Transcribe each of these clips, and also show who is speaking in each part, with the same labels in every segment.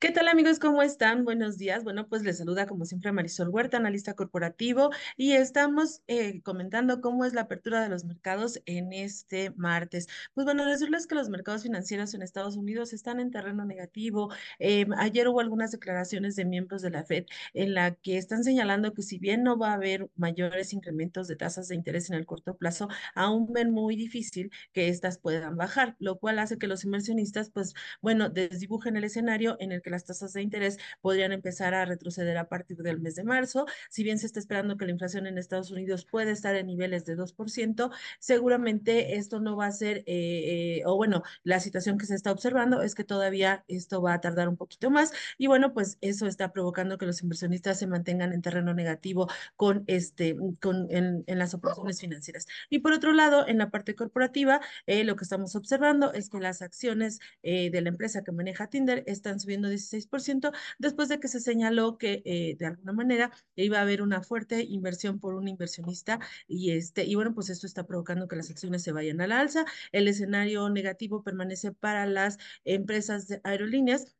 Speaker 1: ¿Qué tal amigos? ¿Cómo están? Buenos días. Bueno, pues les saluda como siempre Marisol Huerta, analista corporativo, y estamos eh, comentando cómo es la apertura de los mercados en este martes. Pues bueno, decirles que los mercados financieros en Estados Unidos están en terreno negativo. Eh, ayer hubo algunas declaraciones de miembros de la Fed en la que están señalando que si bien no va a haber mayores incrementos de tasas de interés en el corto plazo, aún ven muy difícil que éstas puedan bajar, lo cual hace que los inversionistas, pues bueno, desdibujen el escenario en el que las tasas de interés podrían empezar a retroceder a partir del mes de marzo. Si bien se está esperando que la inflación en Estados Unidos puede estar en niveles de 2%, seguramente esto no va a ser, eh, eh, o bueno, la situación que se está observando es que todavía esto va a tardar un poquito más y bueno, pues eso está provocando que los inversionistas se mantengan en terreno negativo con este, con, en, en las operaciones financieras. Y por otro lado, en la parte corporativa, eh, lo que estamos observando es que las acciones de la empresa que maneja Tinder están subiendo 16% después de que se señaló que eh, de alguna manera iba a haber una fuerte inversión por un inversionista y este y bueno, pues esto está provocando que las acciones se vayan a la alza. El escenario negativo permanece para las empresas de aerolíneas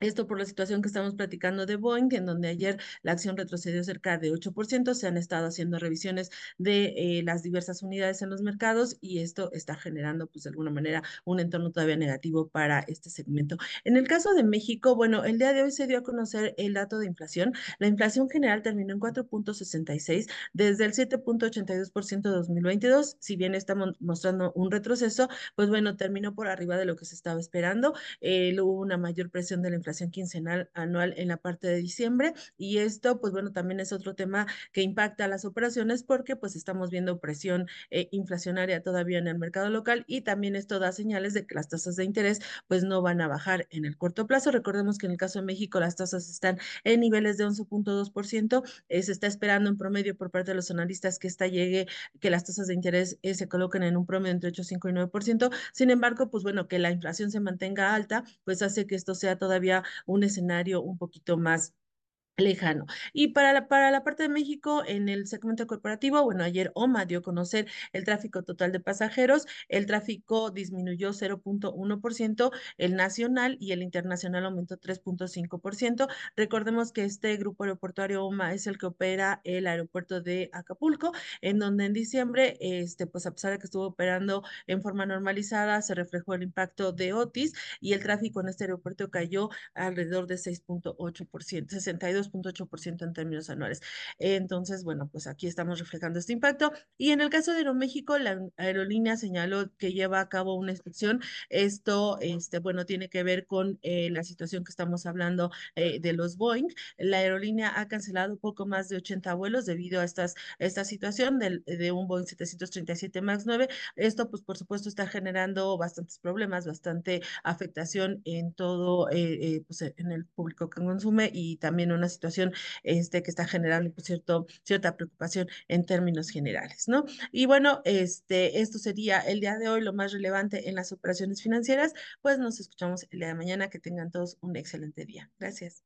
Speaker 1: esto por la situación que estamos platicando de Boeing, en donde ayer la acción retrocedió cerca de 8%. Se han estado haciendo revisiones de eh, las diversas unidades en los mercados y esto está generando, pues de alguna manera, un entorno todavía negativo para este segmento. En el caso de México, bueno, el día de hoy se dio a conocer el dato de inflación. La inflación general terminó en 4.66 desde el 7.82% de 2022. Si bien estamos mostrando un retroceso, pues bueno, terminó por arriba de lo que se estaba esperando. Eh, hubo una mayor presión de la inflación quincenal anual en la parte de diciembre y esto pues bueno también es otro tema que impacta a las operaciones porque pues estamos viendo presión eh, inflacionaria todavía en el mercado local y también esto da señales de que las tasas de interés pues no van a bajar en el corto plazo. Recordemos que en el caso de México las tasas están en niveles de 11.2%, eh, se está esperando en promedio por parte de los analistas que esta llegue, que las tasas de interés eh, se coloquen en un promedio entre 8, 5 y 9%. Sin embargo, pues bueno, que la inflación se mantenga alta, pues hace que esto sea todavía un escenario un poquito más lejano. Y para la, para la parte de México, en el segmento corporativo, bueno, ayer OMA dio a conocer el tráfico total de pasajeros, el tráfico disminuyó 0.1%, el nacional y el internacional aumentó 3.5%. Recordemos que este grupo aeroportuario OMA es el que opera el aeropuerto de Acapulco, en donde en diciembre, este, pues a pesar de que estuvo operando en forma normalizada, se reflejó el impacto de Otis y el tráfico en este aeropuerto cayó alrededor de 6.8%, 62 2.8% en términos anuales. Entonces, bueno, pues aquí estamos reflejando este impacto. Y en el caso de Aeroméxico, la aerolínea señaló que lleva a cabo una inspección. Esto, este, bueno, tiene que ver con eh, la situación que estamos hablando eh, de los Boeing. La aerolínea ha cancelado poco más de 80 vuelos debido a estas, esta situación de, de un Boeing 737 MAX 9. Esto, pues, por supuesto, está generando bastantes problemas, bastante afectación en todo, eh, pues, en el público que consume y también una situación este, que está generando pues, cierto, cierta preocupación en términos generales, ¿no? Y bueno, este, esto sería el día de hoy lo más relevante en las operaciones financieras, pues nos escuchamos el día de mañana, que tengan todos un excelente día. Gracias.